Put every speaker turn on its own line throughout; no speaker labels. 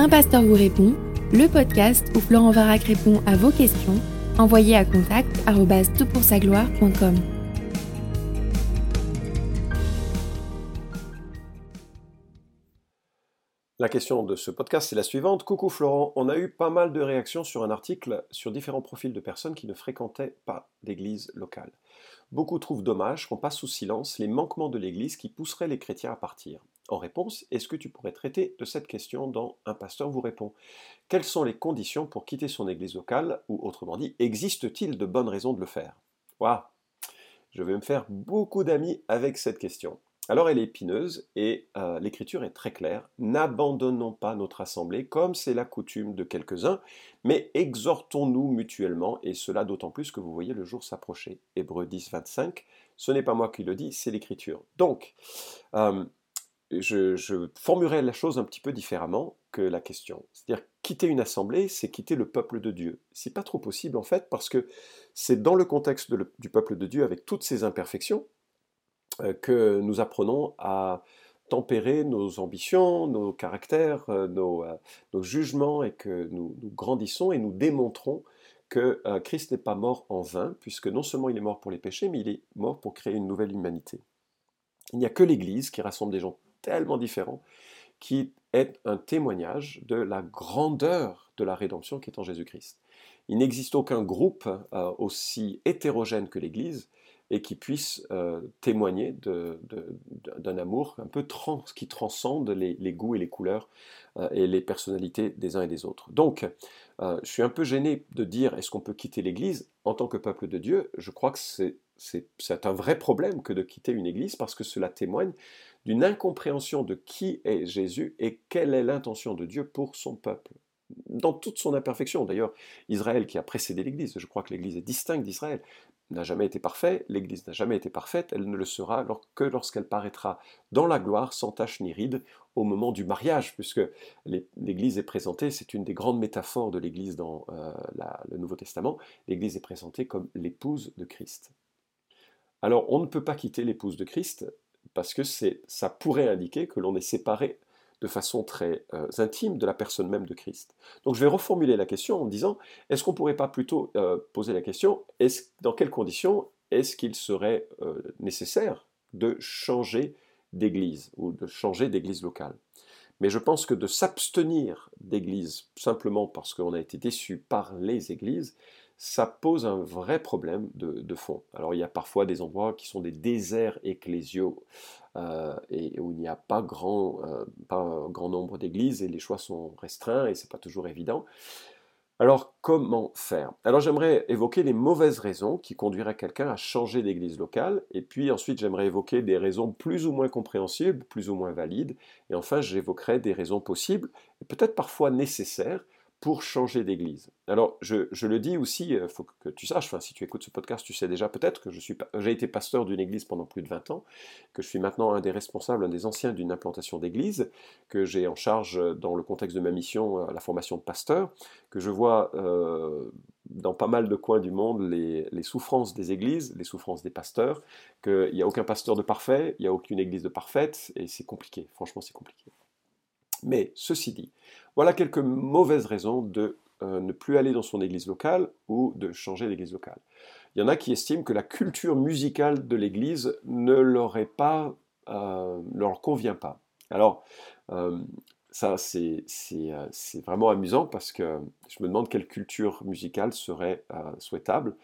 Un pasteur vous répond, le podcast où Florent Varac répond à vos questions, envoyez à contact gloire.com
La question de ce podcast, c'est la suivante. Coucou Florent, on a eu pas mal de réactions sur un article sur différents profils de personnes qui ne fréquentaient pas l'église locale. Beaucoup trouvent dommage qu'on passe sous silence les manquements de l'église qui pousseraient les chrétiens à partir. En réponse, est-ce que tu pourrais traiter de cette question dans Un pasteur vous répond Quelles sont les conditions pour quitter son église locale Ou autrement dit, existe-t-il de bonnes raisons de le faire? Waouh Je vais me faire beaucoup d'amis avec cette question. Alors elle est épineuse et euh, l'écriture est très claire. N'abandonnons pas notre assemblée comme c'est la coutume de quelques-uns, mais exhortons-nous mutuellement, et cela d'autant plus que vous voyez le jour s'approcher. Hébreu 10, 25, ce n'est pas moi qui le dis, c'est l'écriture. Donc, euh, je, je, formulerai la chose un petit peu différemment que la question. C'est-à-dire, quitter une assemblée, c'est quitter le peuple de Dieu. C'est pas trop possible en fait, parce que c'est dans le contexte du peuple de Dieu, avec toutes ses imperfections, euh, que nous apprenons à tempérer nos ambitions, nos caractères, euh, euh, nos, jugements, et que nous, grandissons et nous démontrons que Christ n'est pas mort en vain, puisque non seulement il est mort pour les péchés, mais il est mort pour créer une nouvelle humanité. Il n'y a que l'Église qui rassemble des gens tellement différents, qui est un témoignage de la grandeur de la rédemption qui est en Jésus-Christ. Il n'existe aucun groupe aussi hétérogène que l'Église, et qui puisse euh, témoigner d'un amour qui transcende les, goûts et les couleurs euh, et les personnalités des uns et des autres. Donc, euh, je suis un peu gêné de dire est-ce qu'on peut quitter l'Église? En tant que peuple de Dieu. Je crois que c'est un vrai problème que de quitter une Église parce que cela témoigne d'une incompréhension de qui est Jésus et quelle est l'intention de Dieu pour son peuple dans toute son imperfection. D'ailleurs, Israël qui a précédé l'Église, je crois que l'Église est distincte d'Israël, n'a jamais été parfait, l'Église n'a jamais été parfaite, elle ne le sera que lorsqu'elle paraîtra dans la gloire sans tache ni ride au moment du mariage, puisque l'Église est présentée, c'est une des grandes métaphores de l'Église dans euh, le Nouveau Testament, l'Église est présentée comme l'épouse de Christ. Alors on ne peut pas quitter l'épouse de Christ parce que ça pourrait indiquer que l'on est séparé de façon très euh, intime de la personne même de Christ. Donc je vais reformuler la question en disant, est-ce qu'on ne pourrait pas plutôt euh, poser la question, est dans quelles conditions est-ce qu'il serait euh, nécessaire de changer d'église ou de changer d'église locale? Mais je pense que de s'abstenir d'église simplement parce qu'on a été déçu par les églises, ça pose un vrai problème de, fond. Alors il y a parfois des endroits qui sont des déserts ecclésiaux euh, et où il n'y a pas, grand, euh, grand nombre d'églises et les choix sont restreints et c'est pas toujours évident. Alors comment faire? Alors j'aimerais évoquer les mauvaises raisons qui conduiraient quelqu'un à changer d'église locale et puis ensuite j'aimerais évoquer des raisons plus ou moins compréhensibles, plus ou moins valides et enfin j'évoquerai des raisons possibles et peut-être parfois nécessaires pour changer d'église. Alors, je, le dis aussi, il euh, faut que tu saches, enfin, si tu écoutes ce podcast, tu sais déjà peut-être que j'ai été pasteur d'une église pendant plus de 20 ans, que je suis maintenant un des responsables, un des anciens d'une implantation d'église, que j'ai en charge euh, dans le contexte de ma mission euh, la formation de pasteur, que je vois dans pas mal de coins du monde les, les souffrances des églises, les souffrances des pasteurs, qu'il n'y a aucun pasteur de parfait, il n'y a aucune église de parfaite, et c'est compliqué, franchement c'est compliqué. Mais ceci dit, voilà quelques mauvaises raisons de euh, ne plus aller dans son église locale ou de changer d'église locale. Il y en a qui estiment que la culture musicale de l'église ne leur euh, convient pas. Alors, euh, ça c'est vraiment amusant parce que je me demande quelle culture musicale serait souhaitable.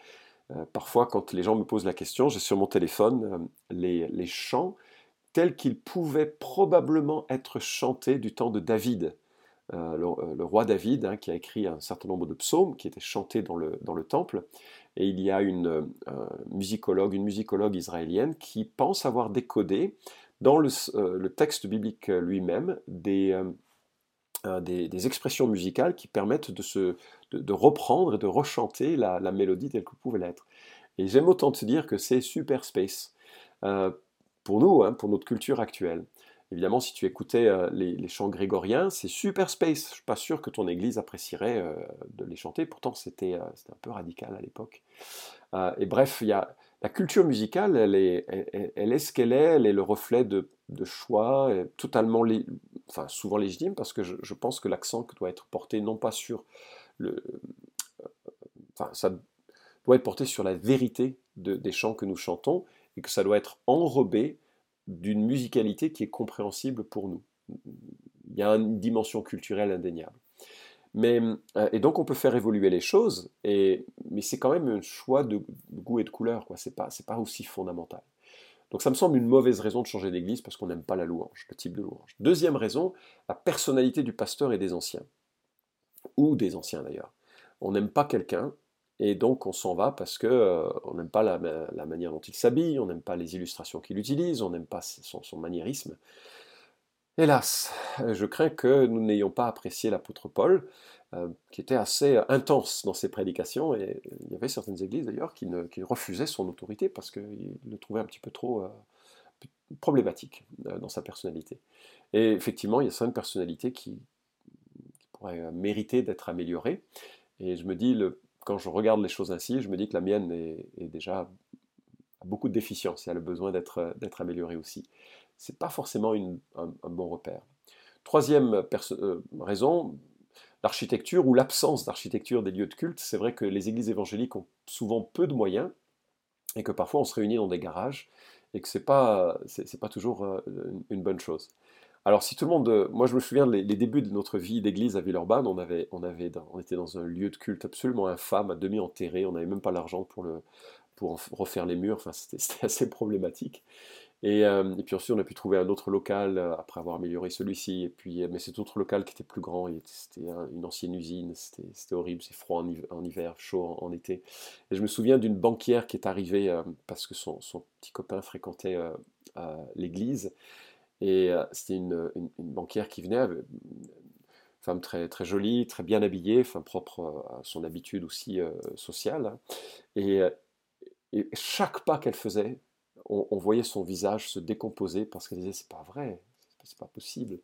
parfois, quand les gens me posent la question, j'ai sur mon téléphone les chants tel qu'il pouvait probablement être chanté du temps de David, euh, euh, le, roi David, hein, qui a écrit un certain nombre de psaumes qui étaient chantés dans le, dans le temple. Et il y a une euh, musicologue, une musicologue israélienne qui pense avoir décodé dans le, texte biblique lui-même des, des, expressions musicales qui permettent de, se, de, reprendre et de rechanter la, la mélodie telle que pouvait l'être. Et j'aime autant te dire que c'est super space pour nous, hein, pour notre culture actuelle. Évidemment, si tu écoutais euh, les, chants grégoriens, c'est super space. Je suis pas sûr que ton église apprécierait euh, de les chanter. Pourtant, c'était euh, un peu radical à l'époque. et bref, y a, la culture musicale, elle est, ce qu'elle est. Elle est le reflet de, choix totalement enfin souvent légitime, parce que je, pense que l'accent doit être porté non pas sur le, enfin doit être porté sur la vérité des chants que nous chantons et que ça doit être enrobé d'une musicalité qui est compréhensible pour nous. Il y a une dimension culturelle indéniable. Mais, euh, et donc on peut faire évoluer les choses, et, mais c'est quand même un choix de, goût et de couleur, quoi. C'est pas, pas aussi fondamental. Donc ça me semble une mauvaise raison de changer d'église parce qu'on n'aime pas la louange, le type de louange. Deuxième raison, la personnalité du pasteur et des anciens, ou des anciens d'ailleurs. On n'aime pas quelqu'un et donc on s'en va parce que euh, on n'aime pas la, manière dont il s'habille, on n'aime pas les illustrations qu'il utilise, on n'aime pas son, maniérisme. Hélas, je crains que nous n'ayons pas apprécié l'apôtre Paul, euh, qui était assez intense dans ses prédications, et il y avait certaines églises d'ailleurs qui, refusaient son autorité parce qu'ils le trouvaient un petit peu trop euh, problématique dans sa personnalité. Et effectivement, il y a certaines personnalités qui, qui pourraient mériter d'être améliorées, et je me dis, le, quand je regarde les choses ainsi, je me dis que la mienne est, déjà beaucoup de déficiences et a le besoin d'être améliorée aussi. Ce n'est pas forcément un, bon repère. Troisième euh, raison, l'architecture ou l'absence d'architecture des lieux de culte. C'est vrai que les églises évangéliques ont souvent peu de moyens et que parfois on se réunit dans des garages et que ce n'est pas, pas toujours euh, une bonne chose. Alors, si tout le monde. Euh, moi, je me souviens des débuts de notre vie d'église à Villeurbanne. On, avait, on, avait, on était dans un lieu de culte absolument infâme, à demi enterré. On n'avait même pas l'argent pour, refaire les murs. Enfin, c'était assez problématique. Et, euh, et, puis ensuite, on a pu trouver un autre local euh, après avoir amélioré celui-ci. Et puis, mais cet autre local qui était plus grand, c'était une ancienne usine. C'était horrible. C'est froid en, hiver, chaud en, été. Et je me souviens d'une banquière qui est arrivée parce que son, petit copain fréquentait l'église. Et euh, c'était une, banquière qui venait, une femme très, très jolie, très bien habillée, propre à son habitude aussi euh, sociale. Hein. Et, euh, et, chaque pas qu'elle faisait, on, voyait son visage se décomposer parce qu'elle disait c'est pas vrai, c'est pas possible.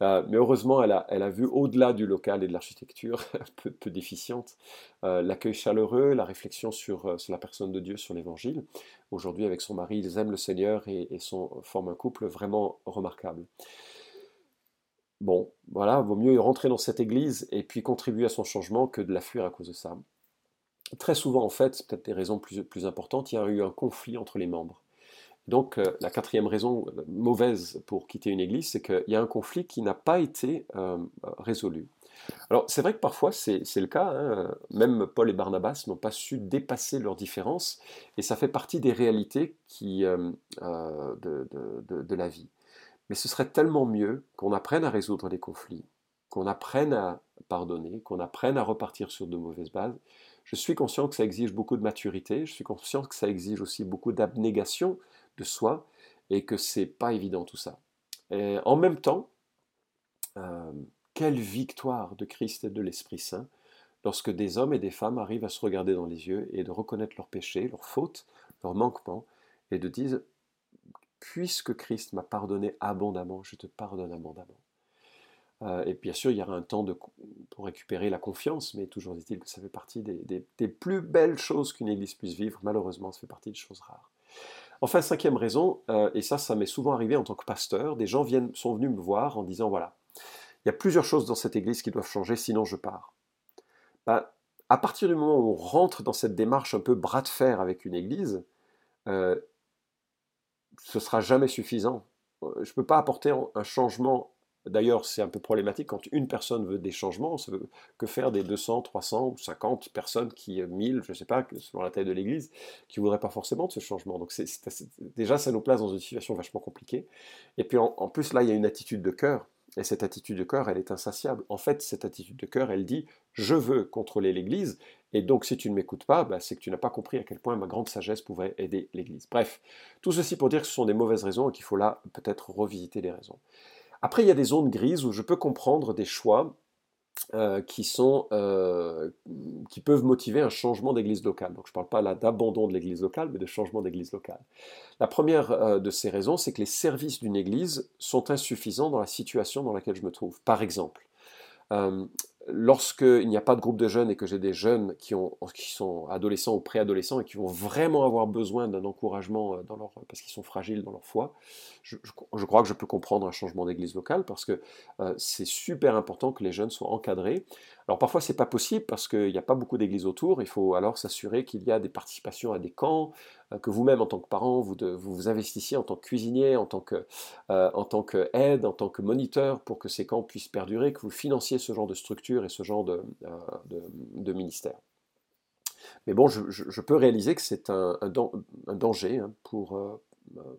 Euh, mais heureusement, elle a, vu au-delà du local et de l'architecture, peu, déficiente, euh, l'accueil chaleureux, la réflexion sur, euh, sur, la personne de Dieu, sur l'Évangile. Aujourd'hui, avec son mari, ils aiment le Seigneur et, forment un couple vraiment remarquable. Bon, voilà, vaut mieux rentrer dans cette église et puis contribuer à son changement que de la fuir à cause de ça. Très souvent, en fait, c'est peut-être des raisons plus importantes, il y a eu un conflit entre les membres. Donc euh, la quatrième raison euh, mauvaise pour quitter une église, c'est qu'il y a un conflit qui n'a pas été euh, résolu. Alors c'est vrai que parfois c'est le cas, hein. même Paul et Barnabas n'ont pas su dépasser leurs différences, et ça fait partie des réalités qui, de, de, la vie. Mais ce serait tellement mieux qu'on apprenne à résoudre les conflits, qu'on apprenne à pardonner, qu'on apprenne à repartir sur de mauvaises bases. Je suis conscient que ça exige beaucoup de maturité, je suis conscient que ça exige aussi beaucoup d'abnégation de soi et que c'est pas évident tout ça. Et en même temps, euh, quelle victoire de Christ et de l'Esprit Saint lorsque des hommes et des femmes arrivent à se regarder dans les yeux et de reconnaître leurs péchés, leurs fautes, leurs manquements, et de dire, puisque Christ m'a pardonné abondamment, je te pardonne abondamment. Euh, et bien sûr, il y aura un temps pour récupérer la confiance, mais toujours est-il que ça fait partie des, des plus belles choses qu'une Église puisse vivre. Malheureusement, ça fait partie des choses rares. Enfin, cinquième raison, euh, et ça, ça m'est souvent arrivé en tant que pasteur, des gens viennent, sont venus me voir en disant, voilà, il y a plusieurs choses dans cette église qui doivent changer, sinon je pars. Ben, à partir du moment où on rentre dans cette démarche un peu bras de fer avec une église, euh, ce sera jamais suffisant. Euh, je ne peux pas apporter un changement D'ailleurs, c'est un peu problématique quand une personne veut des changements, que faire des 200, 300 ou 50 personnes qui, 1000, euh, je ne sais pas, selon la taille de l'Église, qui ne voudraient pas forcément de ce changement. Donc déjà, ça nous place dans une situation vachement compliquée. Et puis en, plus, là, il y a une attitude de cœur. Et cette attitude de cœur, elle est insatiable. En fait, cette attitude de cœur, elle dit je veux contrôler l'Église, et donc si tu ne m'écoutes pas, bah, c'est que tu n'as pas compris à quel point ma grande sagesse pouvait aider l'Église. Bref, tout ceci pour dire que ce sont des mauvaises raisons et qu'il faut là peut-être revisiter les raisons. Après, il y a des zones grises où je peux comprendre des choix euh, euh, qui peuvent motiver un changement d'église locale. Donc je ne parle pas là d'abandon de l'église locale, mais de changement d'église locale. La première euh, de ces raisons, c'est que les services d'une église sont insuffisants dans la situation dans laquelle je me trouve. Par exemple, lorsqu'il n'y a pas de groupe de jeunes et que j'ai des jeunes qui, ont, qui sont adolescents ou préadolescents et qui vont vraiment avoir besoin d'un encouragement euh, dans leur, parce qu'ils sont fragiles dans leur foi, je, crois que je peux comprendre un changement d'église locale parce que euh, c'est super important que les jeunes soient encadrés. Alors parfois c'est pas possible parce qu'il n'y a pas beaucoup d'églises autour, il faut alors s'assurer qu'il y a des participations à des camps, euh, que vous-même en tant que parent, vous, vous, investissiez en tant que cuisinier, en tant que, en tant qu'aide, en tant que moniteur pour que ces camps puissent perdurer, que vous financiez ce genre de structure et ce genre de, de, ministère. Mais bon, je, peux réaliser que c'est un, un, danger hein, pour,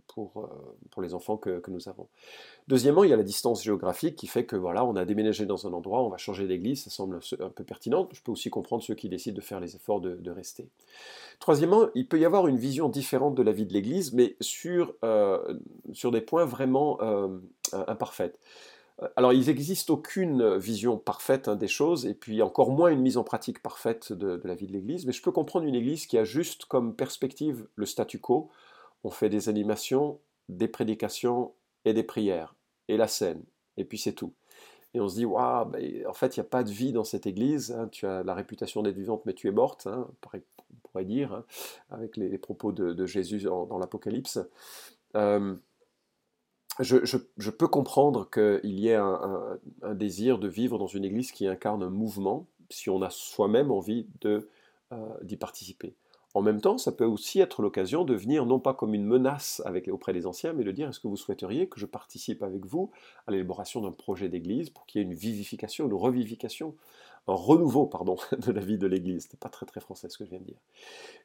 pour, pour les enfants que, nous avons. Deuxièmement, il y a la distance géographique qui fait que voilà, on a déménagé dans un endroit, on va changer d'église, ça semble un peu pertinent. Je peux aussi comprendre ceux qui décident de faire les efforts de, de rester. Troisièmement, il peut y avoir une vision différente de la vie de l'église, mais sur, sur des points vraiment imparfaits. Alors, il n'existe aucune vision parfaite hein, des choses, et puis encore moins une mise en pratique parfaite de, la vie de l'Église, mais je peux comprendre une Église qui a juste comme perspective le statu quo. On fait des animations, des prédications et des prières, et la scène, et puis c'est tout. Et on se dit, waouh, en fait, il n'y a pas de vie dans cette Église, hein. tu as la réputation d'être vivante, mais tu es morte, hein, on pourrait dire, avec les, propos de, Jésus dans, l'Apocalypse. Euh, je, peux comprendre qu'il y ait un, désir de vivre dans une église qui incarne un mouvement, si on a soi-même envie euh, d'y participer. En même temps, ça peut aussi être l'occasion de venir non pas comme une menace auprès des anciens, mais de dire est-ce que vous souhaiteriez que je participe avec vous à l'élaboration d'un projet d'église pour qu'il y ait une vivification, une revivification un renouveau pardon, de la vie de l'Église? n'est pas très très français ce que je viens de dire.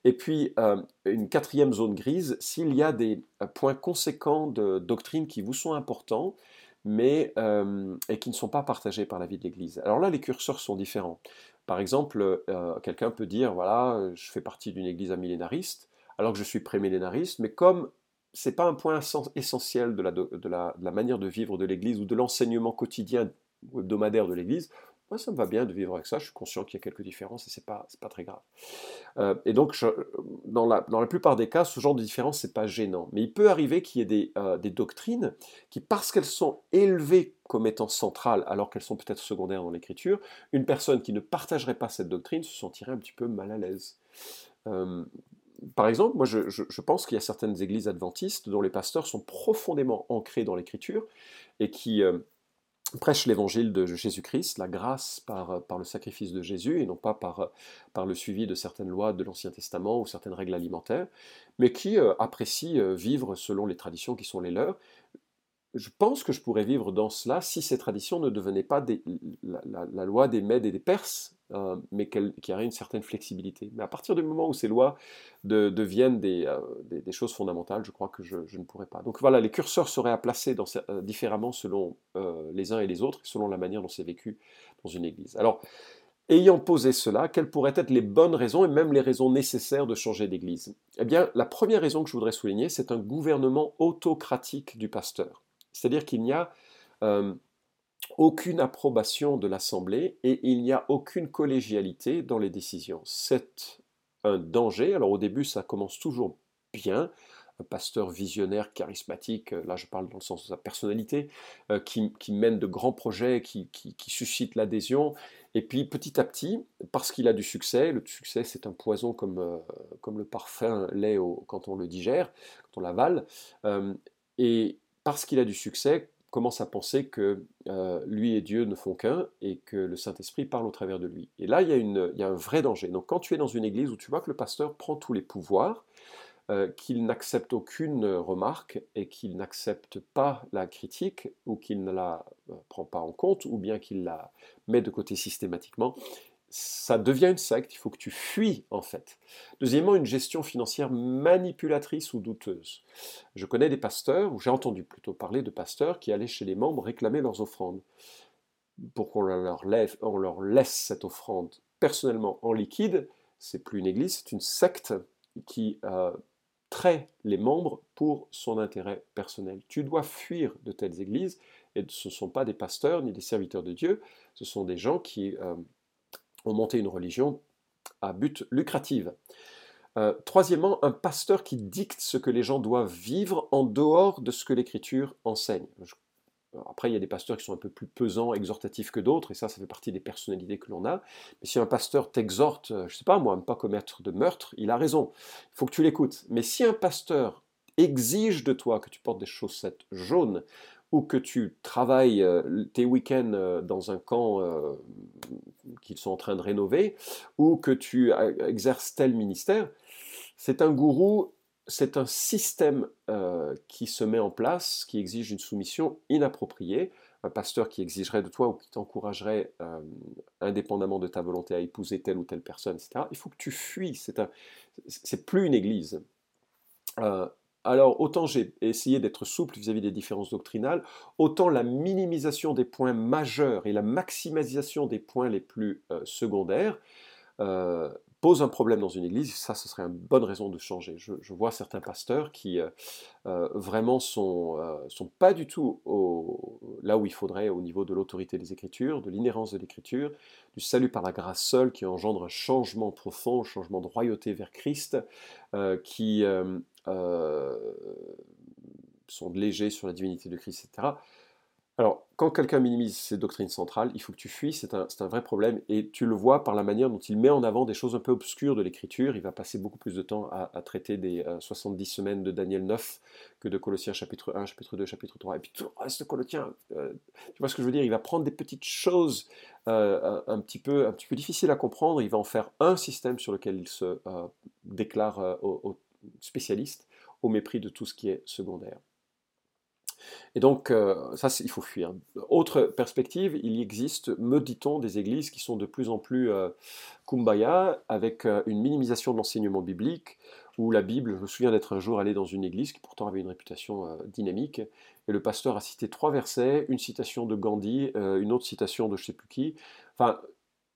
Et puis, euh, une quatrième zone grise, s'il y a des euh, points conséquents de doctrine qui vous sont importants, mais euh, et qui ne sont pas partagés par la vie de l'Église. Alors là, les curseurs sont différents. Par exemple, quelqu'un peut dire, voilà, je fais partie d'une Église amillénariste, alors que je suis prémillénariste, mais comme c'est pas un point essentiel de la manière de vivre de l'Église ou de l'enseignement quotidien ou hebdomadaire de l'Église, moi, ça me va bien de vivre avec ça. Je suis conscient qu'il y a quelques différences et c'est pas, pas très grave. Euh, et donc, dans, la, dans la plupart des cas, ce genre de différence, c'est pas gênant. Mais il peut arriver qu'il y ait des, euh, des, doctrines qui, parce qu'elles sont élevées comme étant centrales, alors qu'elles sont peut-être secondaires dans l'écriture, une personne qui ne partagerait pas cette doctrine se sentirait un petit peu mal à l'aise. Euh, par exemple, moi je, je pense qu'il y a certaines églises adventistes dont les pasteurs sont profondément ancrés dans l'écriture et qui prêche l'évangile de Jésus-Christ, la grâce par, par, le sacrifice de Jésus, et non pas par, par le suivi de certaines lois de l'Ancien Testament ou certaines règles alimentaires, mais qui euh, apprécie euh, vivre selon les traditions qui sont les leurs, je pense que je pourrais vivre dans cela si ces traditions ne devenaient pas la, loi des Mèdes et des Perses, euh, mais qu'il y aurait une certaine flexibilité. Mais à partir du moment où ces lois deviennent euh, des, choses fondamentales, je crois que je, ne pourrais pas. Donc voilà, les curseurs seraient à placer euh, différemment selon les uns et les autres, selon la manière dont c'est vécu dans une église. Alors, ayant posé cela, quelles pourraient être les bonnes raisons et même les raisons nécessaires de changer d'église? Eh bien, la première raison que je voudrais souligner, c'est un gouvernement autocratique du pasteur. C'est-à-dire qu'il n'y a aucune approbation de l'Assemblée et il n'y a aucune collégialité dans les décisions. C'est un danger. Alors au début, ça commence toujours bien. Un pasteur visionnaire, charismatique, là je parle dans le sens de sa personnalité, euh, qui, mène de grands projets, qui, suscite l'adhésion. Et puis petit à petit, parce qu'il a du succès, le succès c'est un poison comme, euh, comme le parfum l'est quand on le digère, quand on l'avale, et parce qu'il a du succès, commence à penser que euh, lui et Dieu ne font qu'un et que le Saint-Esprit parle au travers de lui. Et là, il y, a un vrai danger. Donc quand tu es dans une église où tu vois que le pasteur prend tous les pouvoirs, euh, qu'il n'accepte aucune remarque et qu'il n'accepte pas la critique ou qu'il ne la euh, prend pas en compte ou bien qu'il la met de côté systématiquement, ça devient une secte, il faut que tu fuis en fait. Deuxièmement, une gestion financière manipulatrice ou douteuse. Je connais des pasteurs, ou j'ai entendu plutôt parler de pasteurs qui allaient chez les membres réclamer leurs offrandes. Pour qu'on leur, on leur laisse cette offrande personnellement en liquide, c'est plus une église, c'est une secte qui euh, traite les membres pour son intérêt personnel. Tu dois fuir de telles églises, et ce ne sont pas des pasteurs ni des serviteurs de Dieu, ce sont des gens qui... Euh, ont monté une religion à but lucratif. Euh, troisièmement, un pasteur qui dicte ce que les gens doivent vivre en dehors de ce que l'Écriture enseigne. après, il y a des pasteurs qui sont un peu plus pesants, exhortatifs que d'autres, et ça, ça fait partie des personnalités que l'on a. Mais si un pasteur t'exhorte, je ne sais pas moi, à ne pas commettre de meurtre, il a raison. Il faut que tu l'écoutes. Mais si un pasteur exige de toi que tu portes des chaussettes jaunes, ou que tu travailles tes week-ends dans un camp qu'ils sont en train de rénover, ou que tu exerces tel ministère, c'est un gourou c'est un système euh, qui se met en place, qui exige une soumission inappropriée. Un pasteur qui exigerait de toi ou qui t'encouragerait, euh, indépendamment de ta volonté, à épouser telle ou telle personne, etc. Il faut que tu fuis. C'est un, plus une église. Euh, alors, autant j'ai essayé d'être souple vis-à-vis des différences doctrinales, autant la minimisation des points majeurs et la maximisation des points les plus secondaires pose un problème dans une église, ça, ce serait une bonne raison de changer. Je, vois certains pasteurs qui euh, euh, vraiment sont, euh, sont pas du tout là où il faudrait au niveau de l'autorité des Écritures, de l'inhérence de l'Écriture, du salut par la grâce seule qui engendre un changement profond, un changement de royauté vers Christ, qui sont légers sur la divinité de Christ, etc. Alors, quand quelqu'un minimise ses doctrines centrales, il faut que tu fuis, c'est un, vrai problème, et tu le vois par la manière dont il met en avant des choses un peu obscures de l'écriture. Il va passer beaucoup plus de temps à, traiter des 70 euh, semaines de Daniel 9 que de Colossiens chapitre 1, chapitre 2, chapitre 3, et puis tout le reste de Colossiens. Euh, tu vois ce que je veux dire? Il va prendre des petites choses euh, un, petit peu, un petit peu difficiles à comprendre, il va en faire un système sur lequel il se déclare aux spécialistes, au mépris de tout ce qui est secondaire. Et donc, euh, ça, il faut fuir. Autre perspective, il existe, me dit-on, des églises qui sont de plus en plus euh, kumbaya, avec euh, une minimisation de l'enseignement biblique, où la Bible, je me souviens d'être un jour allé dans une église qui pourtant avait une réputation dynamique, et le pasteur a cité trois versets, une citation de Gandhi, une autre citation de je ne sais plus qui. Enfin,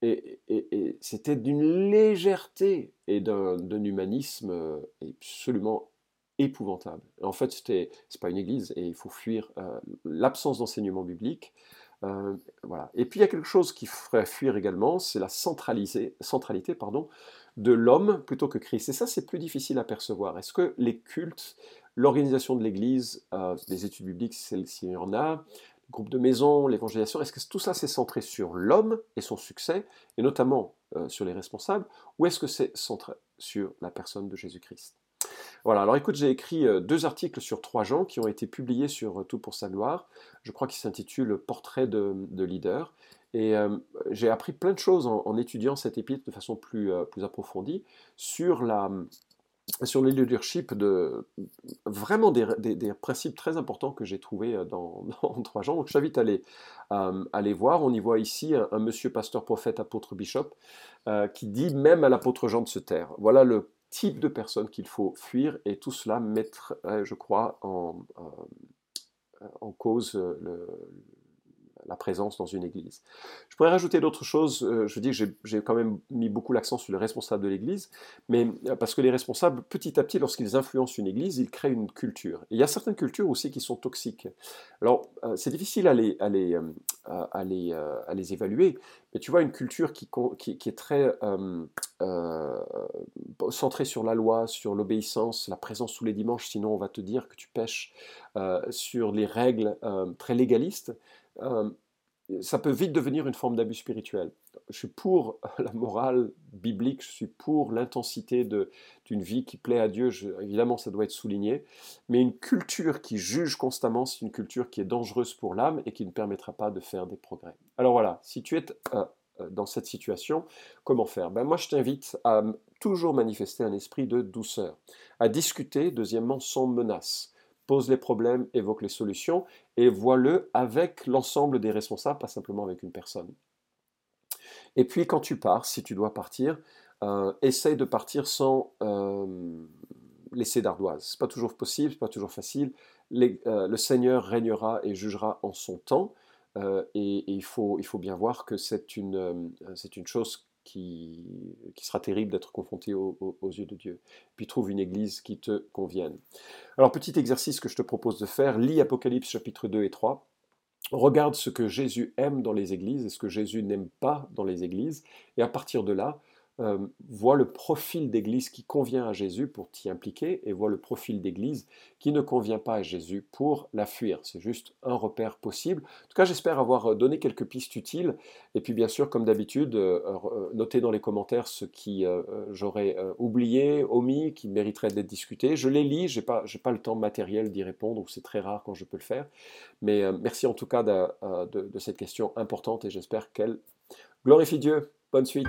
et, c'était d'une légèreté et d'un humanisme absolument épouvantable. En fait, ce c'est pas une église et il faut fuir euh, l'absence d'enseignement biblique. Euh, voilà. Et puis il y a quelque chose qui ferait fuir également, c'est la centralité pardon, de l'homme plutôt que Christ. Et ça, c'est plus difficile à percevoir. Est-ce que les cultes, l'organisation de l'Église, euh, les études bibliques, s'il y en a, groupe de maison, l'évangélisation, est-ce que tout ça c'est centré sur l'homme et son succès, et notamment sur les responsables, ou est-ce que c'est centré sur la personne de Jésus-Christ? Voilà, alors écoute, j'ai écrit euh, deux articles sur trois gens qui ont été publiés sur euh, Tout pour sa gloire. Je crois qu'ils s'intitulent Portrait de, leader. Et euh, j'ai appris plein de choses en, étudiant cette épître de façon plus, plus approfondie sur, la, sur le leadership, de, vraiment des, principes très importants que j'ai trouvés dans, trois gens. Donc je t'invite à aller, aller voir. On y voit ici un, monsieur pasteur prophète apôtre bishop qui dit même à l'apôtre Jean de se taire. Voilà le type de personnes qu'il faut fuir et tout cela mettre, je crois, en, euh, en cause euh, le, la présence dans une église. Je pourrais rajouter d'autres choses. Euh, je dis que j'ai quand même mis beaucoup l'accent sur les responsables de l'église, mais euh, parce que les responsables, petit à petit, lorsqu'ils influencent une église, ils créent une culture. Il y a certaines cultures aussi qui sont toxiques. Alors, euh, c'est difficile à les, à, les, à, les, à les évaluer, mais tu vois, une culture qui, qui, est très centrée sur la loi, sur l'obéissance, la présence tous les dimanches, sinon on va te dire que tu pêches, sur les règles très légalistes, ça peut vite devenir une forme d'abus spirituel. Je suis pour la morale biblique, je suis pour l'intensité d'une vie qui plaît à Dieu, évidemment ça doit être souligné, mais une culture qui juge constamment, c'est une culture qui est dangereuse pour l'âme et qui ne permettra pas de faire des progrès. Alors voilà, si tu es euh, euh, dans cette situation, comment faire? Ben Moi je t'invite à toujours manifester un esprit de douceur, à discuter, deuxièmement, sans menace pose les problèmes, évoque les solutions, et vois-le avec l'ensemble des responsables, pas simplement avec une personne. Et puis quand tu pars, si tu dois partir, euh, essaye de partir sans euh, laisser d'ardoise. Ce n'est pas toujours possible, ce n'est pas toujours facile. Euh, le Seigneur régnera et jugera en son temps, et, il, faut, bien voir que c'est une, c'est une chose qui, sera terrible d'être confronté aux yeux de Dieu. Puis trouve une église qui te convienne. Alors petit exercice que je te propose de faire, lis Apocalypse chapitre 2 et 3. Regarde ce que Jésus aime dans les églises et ce que Jésus n'aime pas dans les églises. Et à partir de là, euh, vois le profil d'église qui convient à Jésus pour t'y impliquer et vois le profil d'église qui ne convient pas à Jésus pour la fuir. C'est juste un repère possible. En tout cas, j'espère avoir donné quelques pistes utiles. Et puis, bien sûr, comme d'habitude, euh, euh, notez dans les commentaires ce qui j'aurais oublié, omis, qui mériterait d'être discuté. Je les lis, je n'ai pas, le temps matériel d'y répondre, c'est très rare quand je peux le faire. Mais merci en tout cas de cette question importante et j'espère qu'elle glorifie Dieu. Bonne suite.